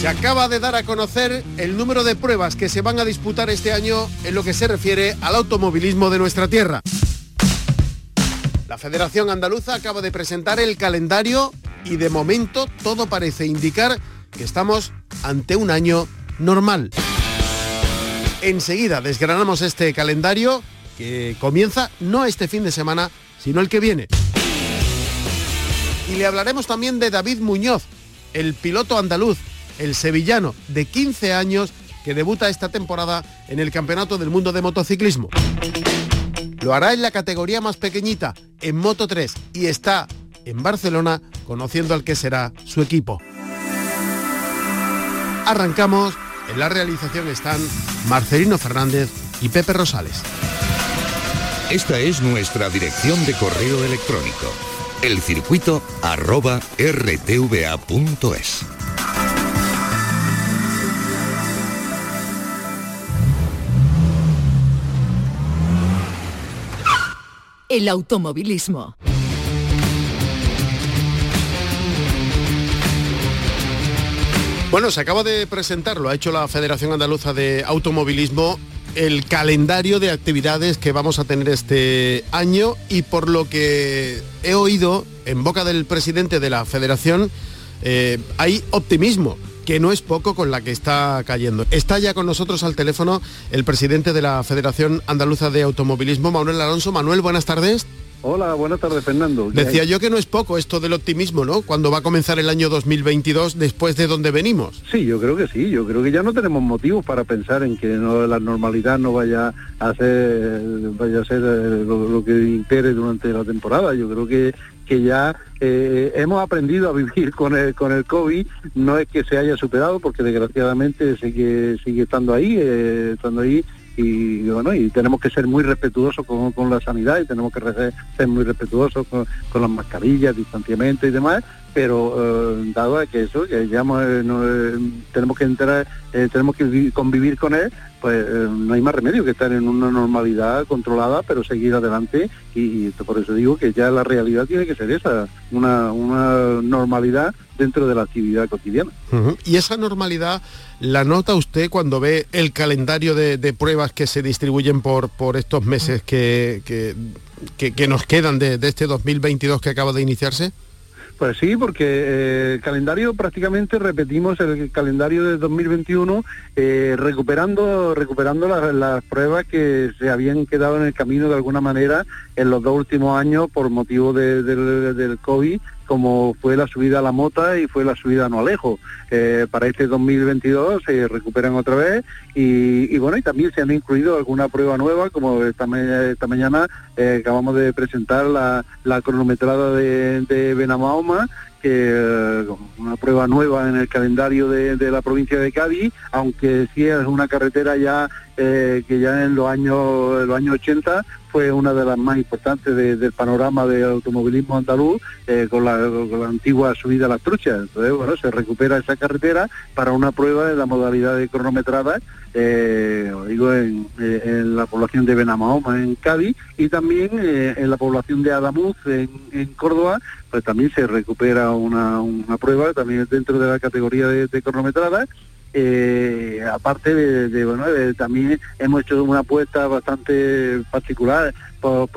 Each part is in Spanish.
Se acaba de dar a conocer el número de pruebas que se van a disputar este año en lo que se refiere al automovilismo de nuestra tierra. La Federación Andaluza acaba de presentar el calendario y de momento todo parece indicar que estamos ante un año normal. Enseguida desgranamos este calendario que comienza no este fin de semana, sino el que viene. Y le hablaremos también de David Muñoz, el piloto andaluz el sevillano de 15 años que debuta esta temporada en el Campeonato del Mundo de Motociclismo. Lo hará en la categoría más pequeñita, en Moto 3, y está en Barcelona conociendo al que será su equipo. Arrancamos, en la realización están Marcelino Fernández y Pepe Rosales. Esta es nuestra dirección de correo electrónico, elcircuito El automovilismo. Bueno, se acaba de presentar, lo ha hecho la Federación Andaluza de Automovilismo, el calendario de actividades que vamos a tener este año y por lo que he oído en boca del presidente de la Federación, eh, hay optimismo que no es poco con la que está cayendo. Está ya con nosotros al teléfono el presidente de la Federación Andaluza de Automovilismo, Manuel Alonso. Manuel, buenas tardes. Hola, buenas tardes, Fernando. Decía yo que no es poco esto del optimismo, ¿no? Cuando va a comenzar el año 2022 después de donde venimos. Sí, yo creo que sí. Yo creo que ya no tenemos motivos para pensar en que la normalidad no vaya a ser, vaya a ser eh, lo, que impere durante la temporada. Yo creo que que ya eh, hemos aprendido a vivir con el, con el COVID, no es que se haya superado, porque desgraciadamente sigue, sigue estando ahí, eh, estando ahí. Y bueno y tenemos que ser muy respetuosos con, la sanidad y tenemos que ser muy respetuosos con, las mascarillas, distanciamiento y demás, pero eh, dado que eso, que ya eh, eh, tenemos que entrar, tenemos que convivir con él, pues no hay más remedio que estar en una normalidad controlada, pero seguir adelante y, por eso digo que ya la realidad tiene que ser esa, una, una normalidad dentro de la actividad cotidiana. Y esa normalidad la nota usted cuando ve el calendario de, pruebas que se distribuyen por, por estos meses que, que, nos quedan de, de este 2022 que acaba de iniciarse. Pues sí, porque eh, el calendario prácticamente repetimos el calendario de 2021 eh, recuperando recuperando las, pruebas que se habían quedado en el camino de alguna manera en los dos últimos años por motivo del COVID como fue la subida a la mota y fue la subida no alejo. Eh, para este 2022 se recuperan otra vez y, bueno, y también se han incluido alguna prueba nueva, como esta, mañana eh, acabamos de presentar la, cronometrada de, de Benamahoma, que eh, una prueba nueva en el calendario de, la provincia de Cádiz, aunque sí es una carretera ya que ya en los años, los años 80 fue una de las más importantes del panorama del automovilismo andaluz eh, con, la, antigua subida a las truchas. Entonces, bueno, se recupera esa carretera para una prueba de la modalidad de cronometrada, eh, digo, en, la población de Benamahoma, en Cádiz, y también eh, en la población de Adamuz, en, Córdoba, pues también se recupera una, prueba, también dentro de la categoría de, de cronometrada, eh, aparte de, bueno, también hemos hecho una apuesta bastante particular por,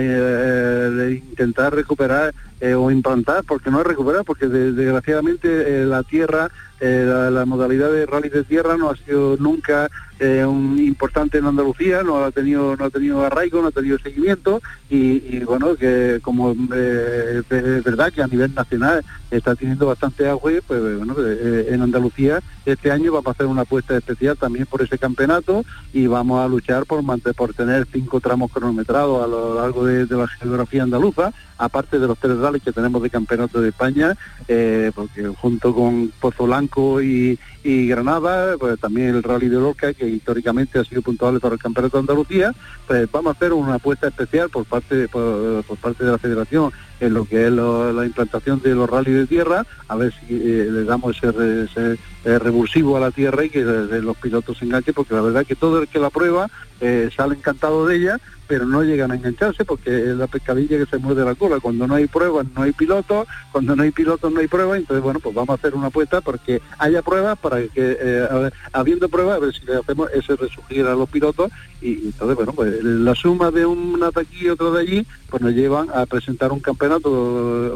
eh, intentar recuperar eh, o implantar, porque no es recuperar, porque desgraciadamente la tierra, la, modalidad de rally de tierra no ha sido nunca un importante en Andalucía, no ha tenido no ha tenido arraigo, no ha tenido seguimiento y, bueno, que como es verdad que a nivel nacional está teniendo bastante agua, pues bueno, en Andalucía este año vamos a hacer una apuesta especial también por ese campeonato y vamos a luchar por, por tener cinco tramos cronometrados a lo largo de, la geografía andaluza aparte de los tres rallies que tenemos de campeonato de España, eh, porque junto con Pozo Blanco y, Granada, pues también el rally de Loca, que históricamente ha sido puntuable para el campeonato de Andalucía, pues vamos a hacer una apuesta especial por parte, por, parte de la federación en lo que es la implantación de los rallies de tierra, a ver si eh, le damos ese, revulsivo a la tierra y que los pilotos se enganchen, porque la verdad que todo el que la prueba eh, sale encantado de ella, pero no llegan a engancharse porque es la pescadilla que se muerde la cola. Cuando no hay pruebas no hay pilotos, cuando no hay pilotos no hay pruebas, entonces bueno, pues vamos a hacer una apuesta porque haya pruebas, para que eh, habiendo pruebas, a ver si le hacemos ese resurgir a los pilotos. Y, entonces bueno, pues la suma de una de aquí y otra de allí, pues nos llevan a presentar un campeonato,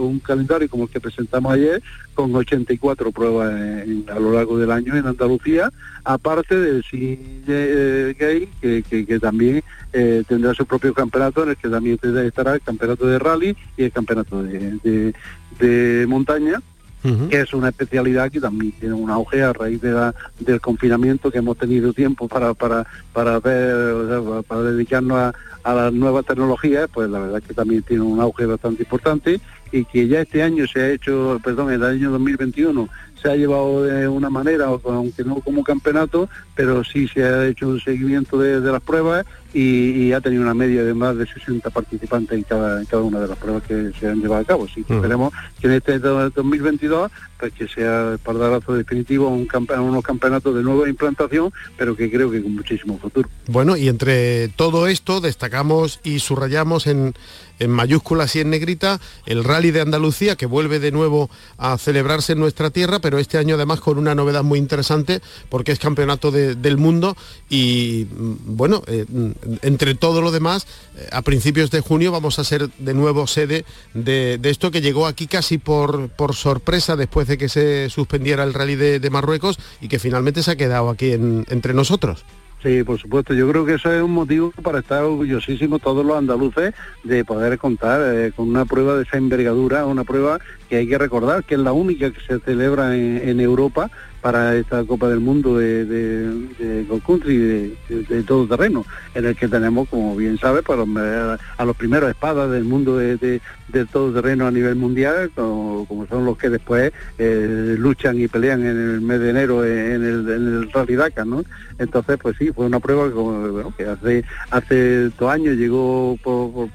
un calendario como el que presentamos ayer, con 84 pruebas a lo largo del año en Andalucía, aparte del CIE Gay, que, también eh, tendrá su propio campeonato en el que también estará el campeonato de rally y el campeonato de, montaña. que es una especialidad que también tiene un auge a raíz de del confinamiento que hemos tenido tiempo para para para ver, para dedicarnos a, a las nuevas tecnologías, pues la verdad es que también tiene un auge bastante importante y que ya este año se ha hecho, perdón, el año 2021 se ha llevado de una manera, aunque no como campeonato, pero sí se ha hecho un seguimiento de, las pruebas y, ha tenido una media de más de 60 participantes en cada, en cada una de las pruebas que se han llevado a cabo. Así que esperemos que en este 2022 pues que sea el pardarazo definitivo un unos campeonatos de nueva implantación, pero que creo que con muchísimo futuro. Bueno, y entre todo esto destacamos y subrayamos en en mayúsculas y en negrita, el Rally de Andalucía, que vuelve de nuevo a celebrarse en nuestra tierra, pero este año además con una novedad muy interesante, porque es campeonato del mundo y mm, bueno, eh, mm, entre todo lo demás, eh, a principios de junio vamos a ser de nuevo sede de, esto que llegó aquí casi por, sorpresa después de que se suspendiera el Rally de, Marruecos y que finalmente se ha quedado aquí entre nosotros. Sí, por supuesto. Yo creo que eso es un motivo para estar orgullosísimos todos los andaluces de poder contar eh, con una prueba de esa envergadura, una prueba que hay que recordar que es la única que se celebra en, Europa para esta Copa del Mundo de, de, de Country de, todo terreno, en el que tenemos, como bien sabe, pues, a los primeros espadas del mundo de, todo terreno a nivel mundial, como, son los que después eh, luchan y pelean en el mes de enero en el, en Rally Dakar, ¿no? Entonces, pues sí, fue una prueba que, hace hace dos años llegó por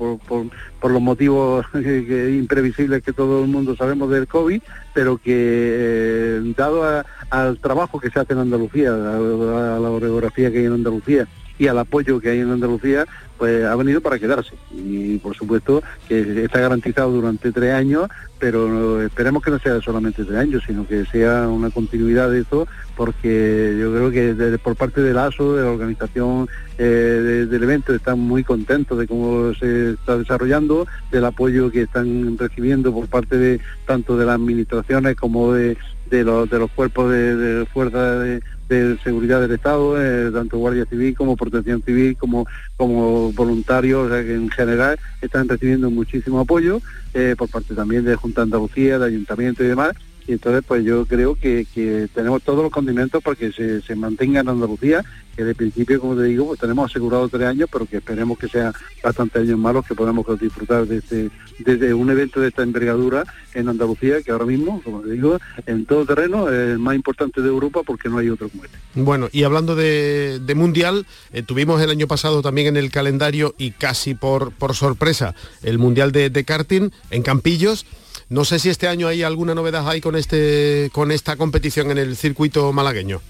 los motivos imprevisibles que todo el mundo sabemos del COVID, pero que eh, dado al trabajo que se hace en Andalucía, a, la orografía que hay en Andalucía y al apoyo que hay en Andalucía, pues ha venido para quedarse. Y por supuesto que está garantizado durante tres años, pero esperemos que no sea solamente tres años, sino que sea una continuidad de esto, porque yo creo que por parte del ASO, de la organización eh, del evento, están muy contentos de cómo se está desarrollando, del apoyo que están recibiendo por parte de tanto de las administraciones como de, los, de los cuerpos de, de fuerza de de seguridad del Estado, eh, tanto Guardia Civil como Protección Civil, como, como voluntarios, que en general están recibiendo muchísimo apoyo eh, por parte también de Junta Andalucía, de Ayuntamiento y demás, y entonces pues yo creo que, tenemos todos los condimentos para que se, se, mantenga en Andalucía, que de principio, como te digo, pues tenemos asegurado tres años, pero que esperemos que sean bastantes años malos, que podamos disfrutar de este, desde un evento de esta envergadura en Andalucía, que ahora mismo, como te digo, en todo terreno es el más importante de Europa porque no hay otro como este. Bueno, y hablando de, Mundial, eh, tuvimos el año pasado también en el calendario y casi por, por sorpresa el Mundial de, de karting en Campillos. No sé si este año hay alguna novedad ahí con, este, con esta competición en el circuito malagueño.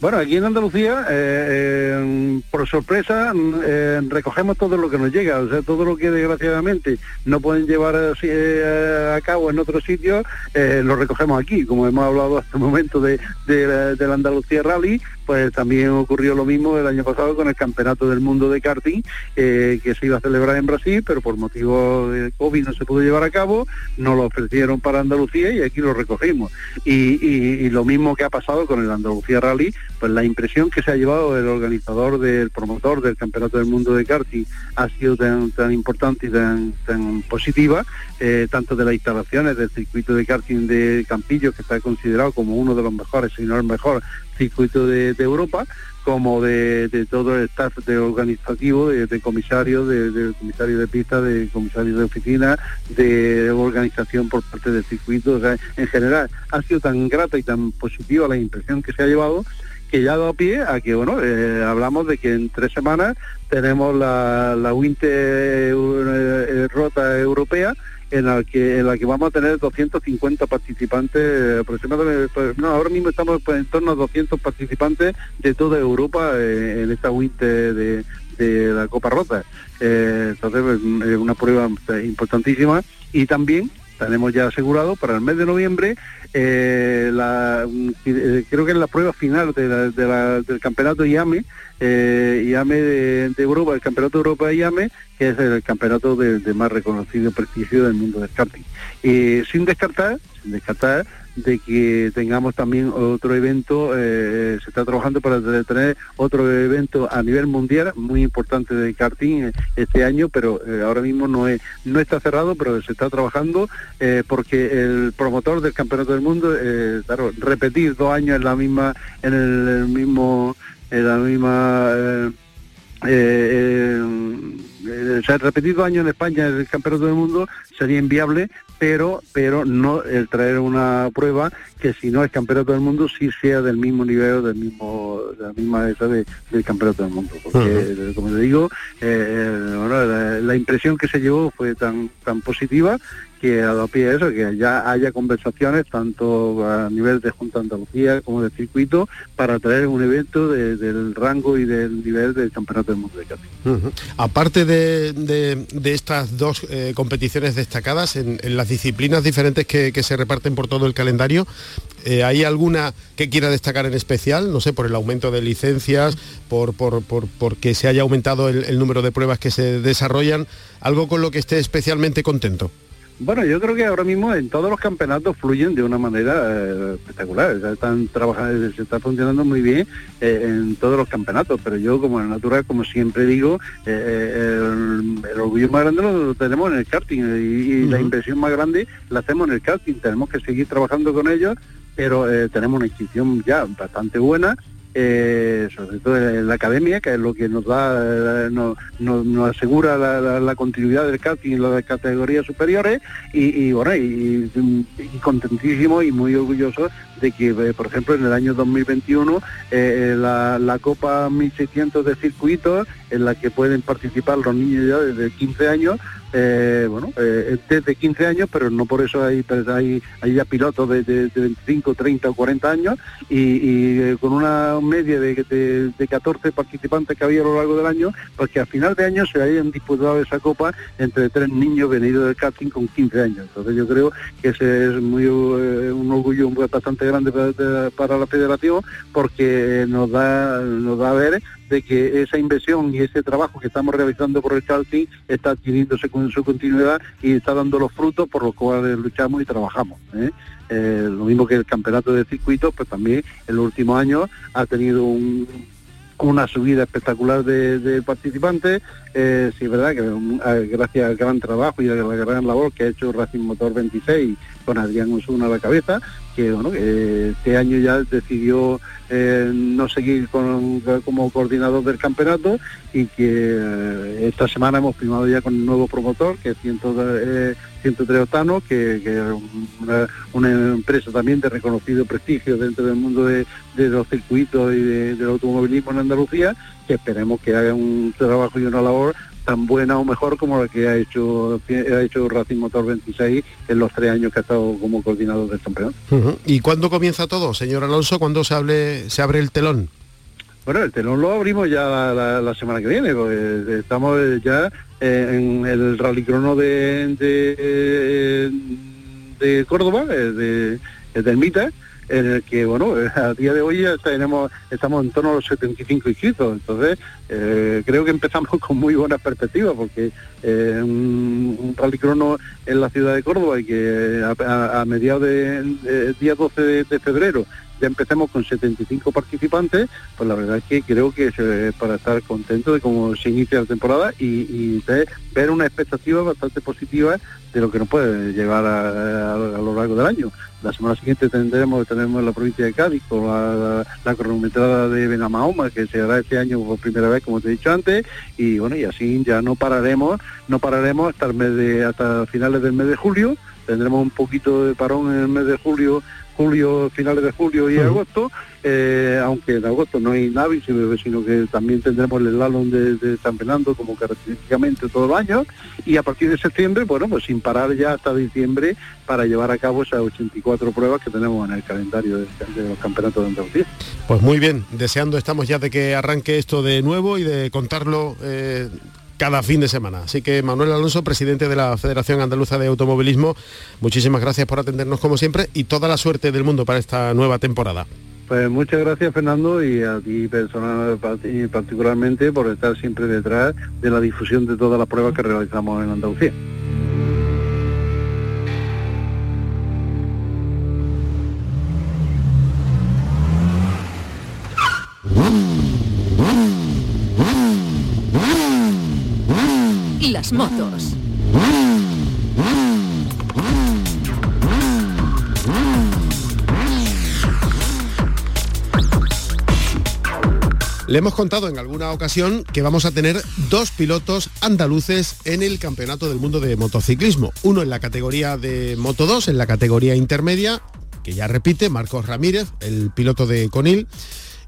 Bueno, aquí en Andalucía, eh, eh, por sorpresa, eh, recogemos todo lo que nos llega, o sea, todo lo que desgraciadamente no pueden llevar a cabo en otros sitios, lo recogemos aquí, como hemos hablado hasta el momento de, Andalucía Rally, pues también ocurrió lo mismo el año pasado con el Campeonato del Mundo de Karting, eh, que se iba a celebrar en Brasil, pero por motivo de COVID no se pudo llevar a cabo, nos lo ofrecieron para Andalucía y aquí lo recogimos. Y, lo mismo que ha pasado con el Andalucía Rally, pues la impresión que se ha llevado el organizador, del promotor del Campeonato del Mundo de Karting ha sido tan, tan importante y tan, tan positiva, eh, tanto de las instalaciones del circuito de karting de Campillo, que está considerado como uno de los mejores, si no el mejor circuito de, Europa como de, todo el staff de organizativo, de, comisarios, de, comisario de pista, de comisario de oficina, de organización por parte del circuito. en general ha sido tan grata y tan positiva la impresión que se ha llevado que ya ha dado pie a que, bueno, eh, hablamos de que en tres semanas tenemos la, la Winter eh, Rota Europea, en la que en la que vamos a tener 250 participantes aproximadamente pues, no ahora mismo estamos pues, en torno a 200 participantes de toda Europa eh, en esta winter de, la Copa Rota. Eh, entonces pues, es una prueba importantísima. Y también tenemos ya asegurado para el mes de noviembre eh, creo que es la prueba final del campeonato IAME eh, IAME de, Europa, el Campeonato de Europa de IAME, que es el campeonato de, más reconocido prestigio del mundo del karting. Y sin descartar, sin descartar de que tengamos también otro evento, eh, se está trabajando para tener otro evento a nivel mundial muy importante de karting eh, este año, pero eh, ahora mismo no, es, no está cerrado, pero se está trabajando porque el promotor del Campeonato del Mundo, claro, repetir dos años en la misma, en el mismo en la misma... Eh, eh, eh, se ha repetido año en España el campeonato del mundo sería inviable pero pero no el traer una prueba que si no es campeonato del mundo sí sea del mismo nivel del mismo de la misma esa del campeonato del mundo. Porque como te digo la, la, impresión que se llevó fue tan tan positiva que a pie eso, que ya haya conversaciones tanto a nivel de Junta de Andalucía como de circuito para traer un evento del rango y del nivel del Campeonato del Mundo de karting. Aparte de, estas dos eh, competiciones destacadas en, las disciplinas diferentes que, se reparten por todo el calendario, eh, ¿hay alguna que quiera destacar en especial? No sé, por el aumento de licencias, por, por, porque se haya aumentado el número de pruebas que se desarrollan, algo con lo que esté especialmente contento. Bueno, yo creo que ahora mismo en todos los campeonatos fluyen de una manera eh, espectacular. están trabajando, se está funcionando muy bien eh, en todos los campeonatos, pero yo como en natural, como siempre digo, eh, el, orgullo más grande lo, tenemos en el karting y, la inversión más grande la hacemos en el karting. Tenemos que seguir trabajando con ellos, pero tenemos una inscripción ya bastante buena eh, sobre todo en la academia, que es lo que nos da, eh, nos, nos, asegura la, continuidad del karting en las categorías superiores y, bueno, y, contentísimo y muy orgulloso de que, eh, por ejemplo, en el año 2021 la, la, Copa 1600 de circuitos, en la que pueden participar los niños ya desde 15 años, eh, bueno, eh, desde 15 años, pero no por eso hay, pues, hay, hay ya pilotos de, de, 25, 30 o 40 años y, eh, con una media de, de, 14 participantes que había a lo largo del año, pues que al final de año se hayan disputado esa copa entre tres niños venidos del karting con 15 años. Entonces yo creo que ese es muy un orgullo bastante grande para, la federación porque nos da, nos da a ver de que esa inversión y ese trabajo que estamos realizando por el karting está adquiriéndose con su continuidad y está dando los frutos por los cuales luchamos y trabajamos. ¿eh? Eh, lo mismo que el campeonato de circuitos, pues también en los últimos años ha tenido una subida espectacular de, participantes. Eh, sí, es verdad que gracias al gran trabajo y a la gran labor que ha hecho Racing Motor 26 con Adrián Osuna a la cabeza, que bueno, este año ya decidió eh, no seguir como coordinador del campeonato y que eh, esta semana hemos firmado ya con un nuevo promotor, que es 103 eh, Octano, que, es una, empresa también de reconocido prestigio dentro del mundo de, los circuitos y del automovilismo en Andalucía, que esperemos que haga un trabajo y una labor tan buena o mejor como la que ha hecho ha hecho Racing Motor 26 en los tres años que ha estado como coordinador del campeón. ¿Y cuándo comienza todo, señor Alonso? ¿Cuándo se, hable, se abre el telón? Bueno, el telón lo abrimos ya la, semana que viene, porque estamos ya en el rallycrono de, de, de Córdoba, de, de, del MITA, en el que, bueno, a día de hoy ya tenemos, estamos en torno a los 75 inscritos, entonces eh, creo que empezamos con muy buenas perspectivas, porque eh, un, un rally crono en la ciudad de Córdoba y que a, mediados del de, día 12 de, febrero ya empecemos con 75 participantes, pues la verdad es que creo que es para estar contento de cómo se inicia la temporada y, ver una expectativa bastante positiva de lo que nos puede llevar a, lo largo del año. La semana siguiente tendremos, tenemos la provincia de Cádiz con la, la, cronometrada de Benamahoma, que se hará este año por primera vez, como te he dicho antes, y bueno, y así ya no pararemos, no pararemos hasta el mes de, hasta finales del mes de julio, tendremos un poquito de parón en el mes de julio julio, finales de julio y agosto, eh, aunque en agosto no hay Navi, sino, que también tendremos el slalom de, San Fernando como característicamente todos los años, y a partir de septiembre, bueno, pues sin parar ya hasta diciembre para llevar a cabo esas 84 pruebas que tenemos en el calendario de, los campeonatos de Andalucía. Pues muy bien, deseando estamos ya de que arranque esto de nuevo y de contarlo eh, cada fin de semana. Así que Manuel Alonso, presidente de la Federación Andaluza de Automovilismo, muchísimas gracias por atendernos como siempre y toda la suerte del mundo para esta nueva temporada. Pues muchas gracias Fernando y a ti personal, particularmente por estar siempre detrás de la difusión de todas las pruebas que realizamos en Andalucía. Las motos. Le hemos contado en alguna ocasión que vamos a tener dos pilotos andaluces en el Campeonato del Mundo de Motociclismo. Uno en la categoría de Moto 2, en la categoría intermedia, que ya repite, Marcos Ramírez, el piloto de Conil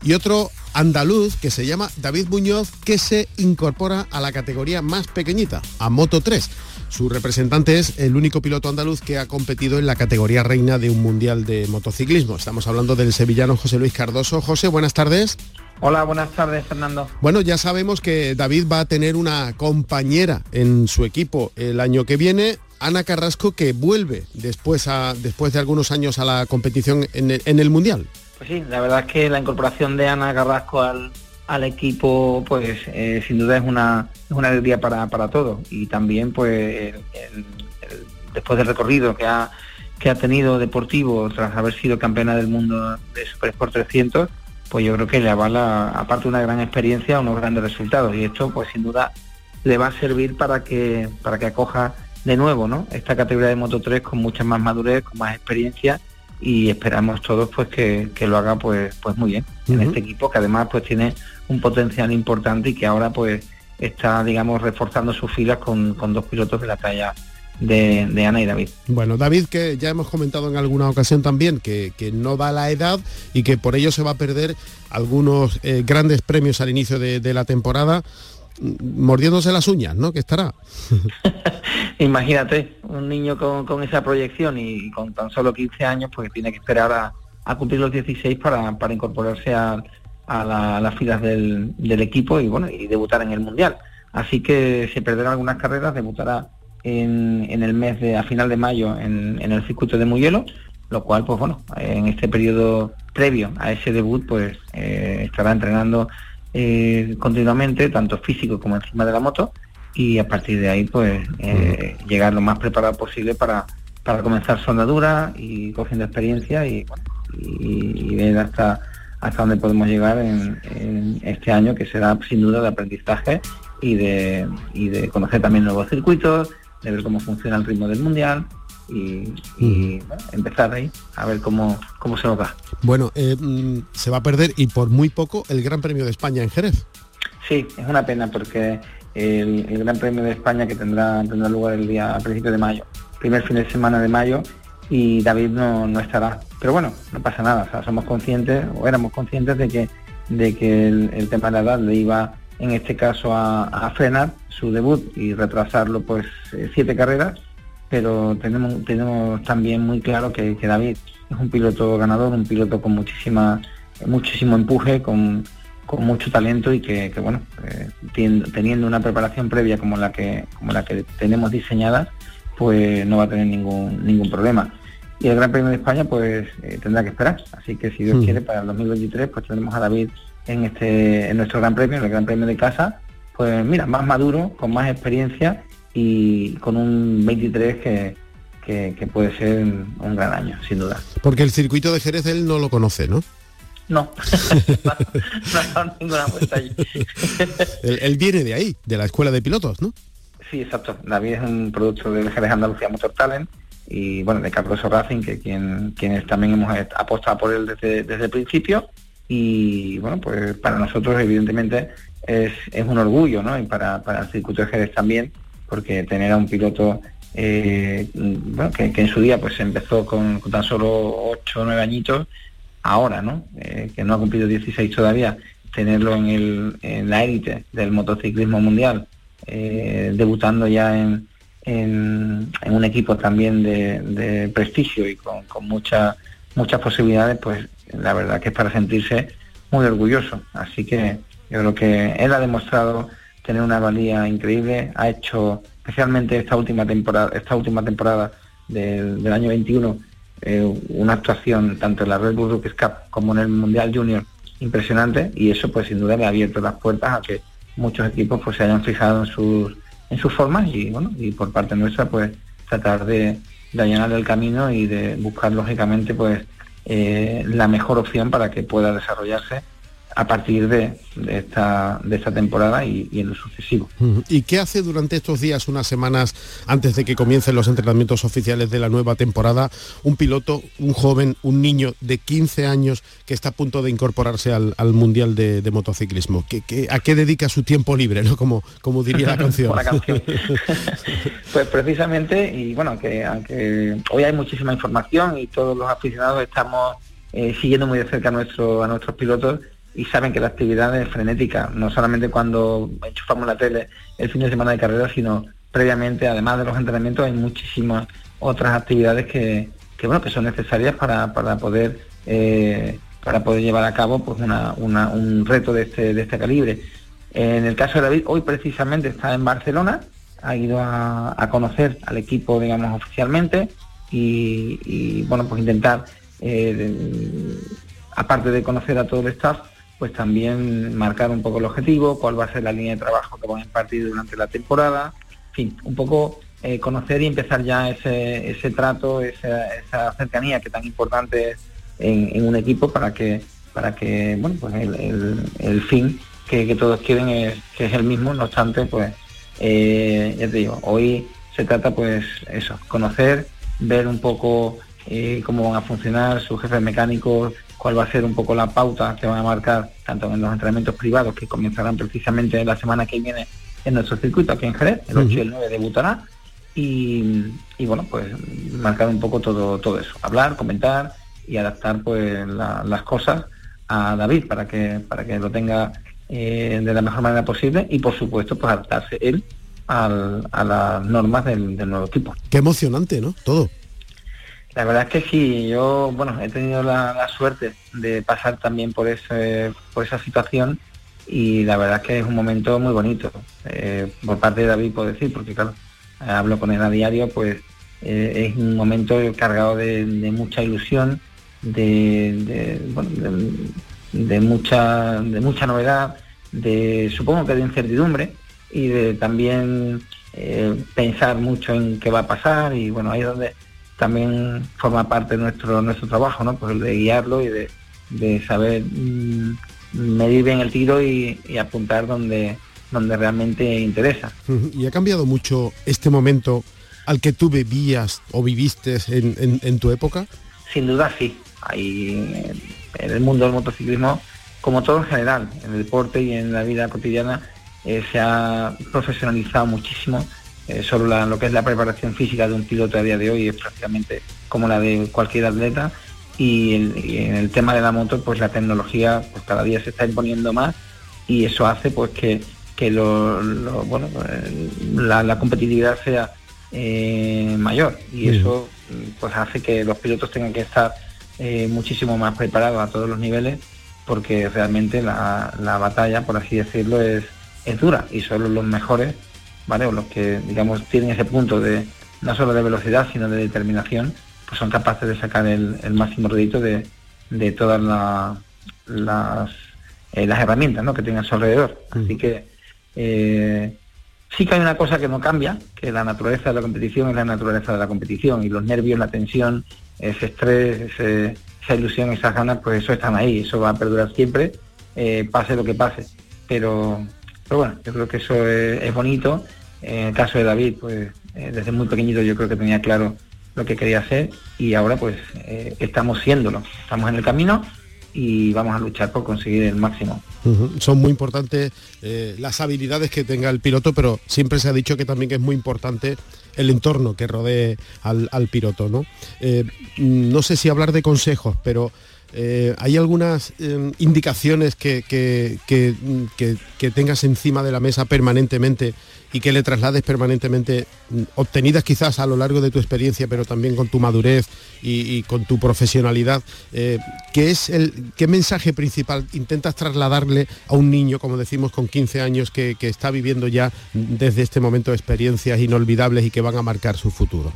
y otro andaluz que se llama David Muñoz que se incorpora a la categoría más pequeñita, a Moto 3. Su representante es el único piloto andaluz que ha competido en la categoría reina de un mundial de motociclismo. Estamos hablando del sevillano José Luis Cardoso. José, buenas tardes. Hola, buenas tardes, Fernando. Bueno, ya sabemos que David va a tener una compañera en su equipo el año que viene. Ana Carrasco que vuelve después, a, después de algunos años a la competición en el Mundial. Pues sí, la verdad es que la incorporación de Ana Carrasco al, equipo, pues eh, sin duda es una, una alegría para, para todos. Y también, pues, después del recorrido que ha, que ha tenido deportivo tras haber sido campeona del mundo de Super Sport 300, pues yo creo que le avala, aparte una gran experiencia, unos grandes resultados. Y esto, pues sin duda, le va a servir para que, para que acoja de nuevo ¿no? esta categoría de Moto 3 con mucha más madurez, con más experiencia y esperamos todos pues que, lo haga pues pues muy bien. En este equipo que además pues tiene un potencial importante y que ahora pues está digamos reforzando sus filas con, dos pilotos de la talla de, Ana y David. Bueno, David, que ya hemos comentado en alguna ocasión también que, no da la edad y que por ello se va a perder algunos eh, grandes premios al inicio de, de la temporada mordiéndose las uñas, ¿no? Que estará. Imagínate, un niño con, esa proyección y con tan solo 15 años, pues tiene que esperar a, cumplir los 16 para, incorporarse a, las filas del, equipo y bueno, y debutar en el Mundial. Así que se perderán algunas carreras, debutará en, el mes de, a final de mayo en, el circuito de Muyelo, lo cual, pues bueno, en este periodo previo a ese debut, pues eh, estará entrenando eh, continuamente, tanto físico como encima de la moto, y a partir de ahí pues eh, llegar lo más preparado posible para, para comenzar soldadura y cogiendo experiencia y, y, ver hasta hasta dónde podemos llegar en, este año que será sin duda de aprendizaje y de, y de conocer también nuevos circuitos, de ver cómo funciona el ritmo del mundial y, empezar ahí a ver cómo, cómo se nos da. Bueno, eh, mm, se va a perder y por muy poco el Gran Premio de España en Jerez. Sí, es una pena porque el, Gran Premio de España que tendrá, tendrá lugar el día a principios de mayo, primer fin de semana de mayo, y David no, no estará. Pero bueno, no pasa nada, o sea, somos conscientes, o éramos conscientes de que, de que el, tema de la edad le iba en este caso a, frenar su debut y retrasarlo pues eh, siete carreras pero tenemos, tenemos también muy claro que, David es un piloto ganador, un piloto con muchísima, muchísimo empuje, con, mucho talento y que, bueno, eh, teniendo una preparación previa como la que, como la que tenemos diseñada, pues no va a tener ningún, ningún problema. Y el Gran Premio de España pues eh, tendrá que esperar. Así que si Dios hmm. quiere, para el 2023 pues tendremos a David en este en nuestro Gran Premio, en el Gran Premio de casa, pues mira, más maduro, con más experiencia y con un 23 que, que, puede ser un gran año, sin duda. Porque el circuito de Jerez él no lo conoce, ¿no? No, no, ninguna vuelta allí. él, viene de ahí, de la escuela de pilotos, ¿no? Sí, exacto. David es un producto del Jerez Andalucía Motor Talent y bueno, de Carlos Racing, que quien, quienes también hemos apostado por él desde, desde el principio. Y bueno, pues para nosotros evidentemente es, es un orgullo, ¿no? Y para, para el circuito de Jerez también, porque tener a un piloto eh, que, en su día pues empezó con, tan solo 8 o 9 añitos, ahora, ¿no? Eh, que no ha cumplido 16 todavía, tenerlo en, el, en la élite del motociclismo mundial, eh, debutando ya en, en, un equipo también de, prestigio y con, con muchas posibilidades, pues la verdad que es para sentirse muy orgulloso. Así que yo creo que él ha demostrado tener una valía increíble, ha hecho especialmente esta última temporada, esta última temporada del, año 21, eh, una actuación tanto en la Red Bull Rookies Cup como en el Mundial Junior impresionante y eso pues sin duda le ha abierto las puertas a que muchos equipos pues se hayan fijado en sus en sus formas y bueno y por parte nuestra pues tratar de, de allanar el camino y de buscar lógicamente pues eh, la mejor opción para que pueda desarrollarse a partir de, esta, de esta temporada y, en lo sucesivo. ¿Y qué hace durante estos días, unas semanas antes de que comiencen los entrenamientos oficiales de la nueva temporada, un piloto, un joven, un niño de 15 años que está a punto de incorporarse al, Mundial de, Motociclismo? ¿Qué, a qué dedica su tiempo libre, ¿no? como, como diría la canción? pues precisamente, y bueno, que aunque hoy hay muchísima información y todos los aficionados estamos eh, siguiendo muy de cerca a, nuestro, a nuestros pilotos, y saben que la actividad es frenética, no solamente cuando enchufamos la tele el fin de semana de carrera, sino previamente, además de los entrenamientos, hay muchísimas otras actividades que, bueno, que son necesarias para, para poder eh, para poder llevar a cabo pues un reto de este, de este calibre. En el caso de David, hoy precisamente está en Barcelona, ha ido a, conocer al equipo, digamos, oficialmente y, bueno, pues intentar, eh, aparte de conocer a todo el staff, pues también marcar un poco el objetivo, cuál va a ser la línea de trabajo que van a impartir durante la temporada, en fin, un poco eh, conocer y empezar ya ese, ese trato, esa, cercanía que tan importante es en, un equipo para que, para que bueno, pues el, fin que, todos quieren es, que es el mismo, no obstante, pues eh, ya te digo, hoy se trata pues eso, conocer, ver un poco eh, cómo van a funcionar sus jefes mecánicos, cuál va a ser un poco la pauta que van a marcar tanto en los entrenamientos privados que comenzarán precisamente la semana que viene en nuestro circuito aquí en Jerez, el 8 y el 9 debutará y, y, bueno, pues marcar un poco todo, todo eso, hablar, comentar y adaptar pues las cosas a David para que, para que lo tenga eh, de la mejor manera posible y por supuesto pues adaptarse él al, a las normas del, del nuevo tipo. Qué emocionante, ¿no? Todo. La verdad es que sí, yo bueno he tenido la, suerte de pasar también por ese, por esa situación y la verdad es que es un momento muy bonito. Eh, por parte de David puedo decir, porque claro, hablo con él a diario, pues eh, es un momento cargado de, mucha ilusión, de, de, mucha, de mucha novedad, de supongo que de incertidumbre y de también eh, pensar mucho en qué va a pasar y bueno, ahí es donde también forma parte de nuestro, nuestro trabajo, ¿no? Pues el de guiarlo y de, saber mm, medir bien el tiro y, apuntar donde, donde realmente interesa. ¿Y ha cambiado mucho este momento al que tú vivías o viviste en, tu época? Sin duda sí. Hay, en el mundo del motociclismo, como todo en general, en el deporte y en la vida cotidiana, eh, se ha profesionalizado muchísimo eh, solo lo que es la preparación física de un piloto a día de hoy es prácticamente como la de cualquier atleta. Y, en el tema de la moto pues la tecnología pues cada día se está imponiendo más. Y eso hace pues que, lo, bueno la, competitividad sea eh, mayor. Y eso pues hace que los pilotos tengan que estar eh, muchísimo más preparados a todos los niveles porque realmente la, la batalla por así decirlo es, es dura. Y solo los mejores o los que, digamos, tienen ese punto de no solo de velocidad, sino de determinación, pues son capaces de sacar el, máximo rédito de, todas las, eh, las herramientas que tengan a su alrededor. Así que, eh, Sí que hay una cosa que no cambia, que la naturaleza de la competición es la naturaleza de la competición y los nervios, la tensión, ese estrés, esa ilusión, esas ganas, pues eso están ahí, eso va a perdurar siempre, eh, pase lo que pase. Pero, pero bueno, yo creo que eso es, bonito. En el caso de David, pues eh, desde muy pequeñito yo creo que tenía claro lo que quería hacer y ahora pues eh, estamos siéndolo, estamos en el camino y vamos a luchar por conseguir el máximo. Son muy importantes eh, las habilidades que tenga el piloto, pero siempre se ha dicho que también es muy importante el entorno que rodee al, piloto. ¿no? No sé si hablar de consejos, pero eh, ¿hay algunas indicaciones que, que, tengas encima de la mesa permanentemente y que le traslades permanentemente, mm, obtenidas quizás a lo largo de tu experiencia, pero también con tu madurez y, con tu profesionalidad, eh, ¿qué, es el, ¿qué mensaje principal intentas trasladarle a un niño, como decimos, con 15 años, que, está viviendo ya desde este momento experiencias inolvidables y que van a marcar su futuro?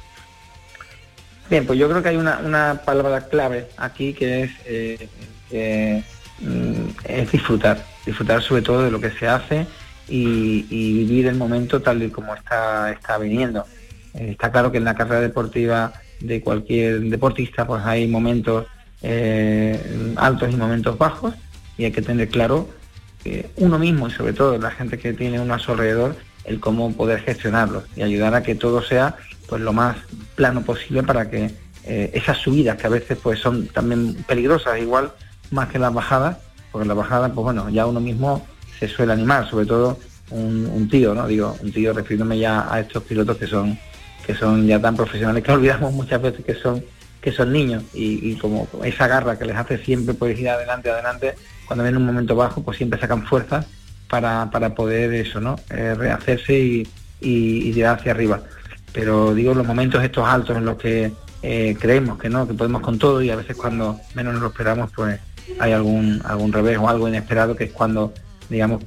Bien, pues yo creo que hay una, palabra clave aquí que es, eh, mm, es disfrutar, disfrutar sobre todo de lo que se hace y, vivir el momento tal y como está, está viniendo. Eh, está claro que en la carrera deportiva de cualquier deportista pues hay momentos eh, altos y momentos bajos y hay que tener claro que uno mismo y sobre todo la gente que tiene uno a su alrededor el cómo poder gestionarlos y ayudar a que todo sea pues lo más plano posible para que eh, esas subidas que a veces pues son también peligrosas igual más que las bajadas porque las bajadas pues bueno ya uno mismo se suele animar, sobre todo un, tío, ¿no? Digo, un tío refiriéndome ya a estos pilotos que son que son ya tan profesionales que olvidamos muchas veces que son que son niños y, como esa garra que les hace siempre poder ir adelante, adelante, cuando ven un momento bajo, pues siempre sacan fuerzas para, para poder eso, ¿no? Eh, rehacerse y, y, llegar hacia arriba. Pero digo, los momentos estos altos en los que eh, creemos que no, que podemos con todo y a veces cuando menos nos lo esperamos, pues hay algún, algún revés o algo inesperado que es cuando digamos,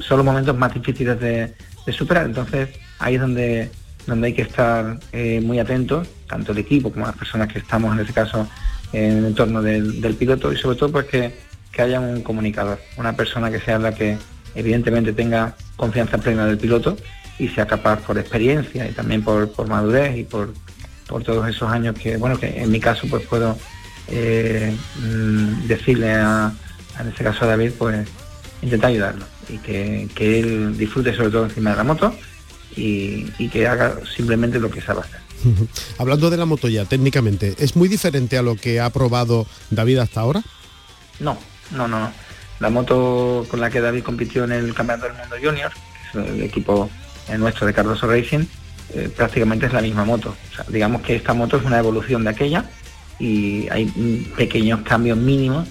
son los momentos más difíciles de, superar. Entonces ahí es donde, donde hay que estar eh, muy atentos, tanto el equipo como las personas que estamos en este caso en el entorno del, piloto y sobre todo pues que, haya un comunicador, una persona que sea la que evidentemente tenga confianza plena del piloto y sea capaz por experiencia y también por, madurez y por, por todos esos años que, bueno, que en mi caso pues puedo eh, mm, decirle a, en este caso a David, pues intentar ayudarlo y que, él disfrute sobre todo encima de la moto y, que haga simplemente lo que sabe hacer. Hablando de la moto ya, técnicamente, ¿es muy diferente a lo que ha probado David hasta ahora? No, no, no. La moto con la que David compitió en el Campeonato del Mundo Junior, que es el equipo nuestro de Cardoso Racing, eh, prácticamente es la misma moto. digamos que esta moto es una evolución de aquella y hay pequeños cambios mínimos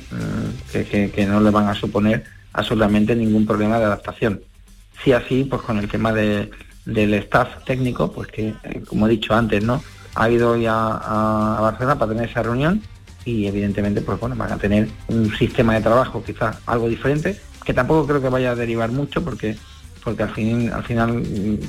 eh, que, no le van a suponer absolutamente ningún problema de adaptación. Sí así, pues con el tema de, del staff técnico, pues que, eh, como he dicho antes, ¿no? Ha ido ya a, Barcelona para tener esa reunión y evidentemente, pues bueno, van a tener un sistema de trabajo quizás algo diferente, que tampoco creo que vaya a derivar mucho porque porque al fin al final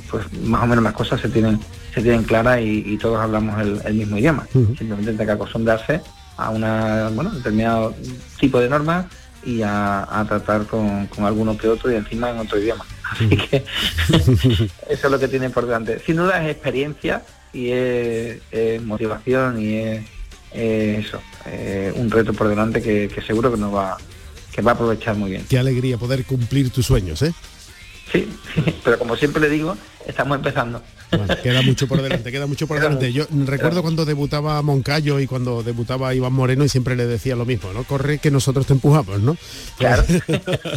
pues más o menos las cosas se tienen se tienen claras y, todos hablamos el, mismo idioma simplemente hay que acostumbrarse a una bueno determinado tipo de normas y a, tratar con, con, alguno que otro y encima en otro idioma. Así que eso es lo que tiene por delante. Sin duda es experiencia y es, motivación y es, eso, un reto por delante que, seguro que nos va, que va a aprovechar muy bien. Qué alegría poder cumplir tus sueños, ¿eh? Sí, pero como siempre le digo, estamos empezando queda mucho por delante, queda mucho por delante. Yo recuerdo cuando debutaba Moncayo y cuando debutaba Iván Moreno y siempre le decía lo mismo, ¿no? Corre que nosotros te empujamos, ¿no? Claro.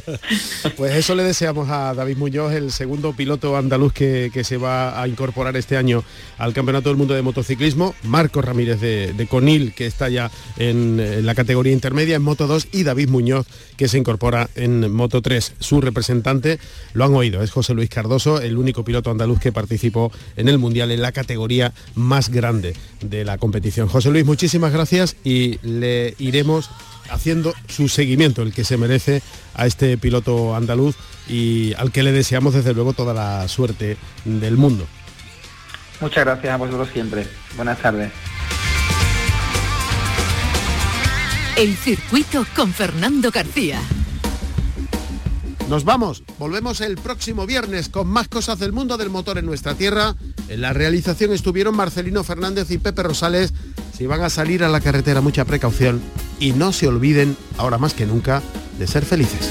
pues eso le deseamos a David Muñoz, el segundo piloto andaluz que, se va a incorporar este año al Campeonato del Mundo de Motociclismo, Marco Ramírez de, Conil, que está ya en, la categoría intermedia en Moto 2, y David Muñoz, que se incorpora en Moto 3. Su representante, lo han oído, es José Luis Cardoso, el único piloto andaluz que participó en el Mundial en la categoría más grande de la competición. José Luis, muchísimas gracias y le iremos haciendo su seguimiento, el que se merece a este piloto andaluz y al que le deseamos desde luego toda la suerte del mundo. Muchas gracias a vosotros siempre. Buenas tardes. El circuito con Fernando García. Nos vamos, volvemos el próximo viernes con más cosas del mundo del motor en nuestra tierra. En la realización estuvieron Marcelino Fernández y Pepe Rosales. Si van a salir a la carretera, mucha precaución y no se olviden, ahora más que nunca, de ser felices.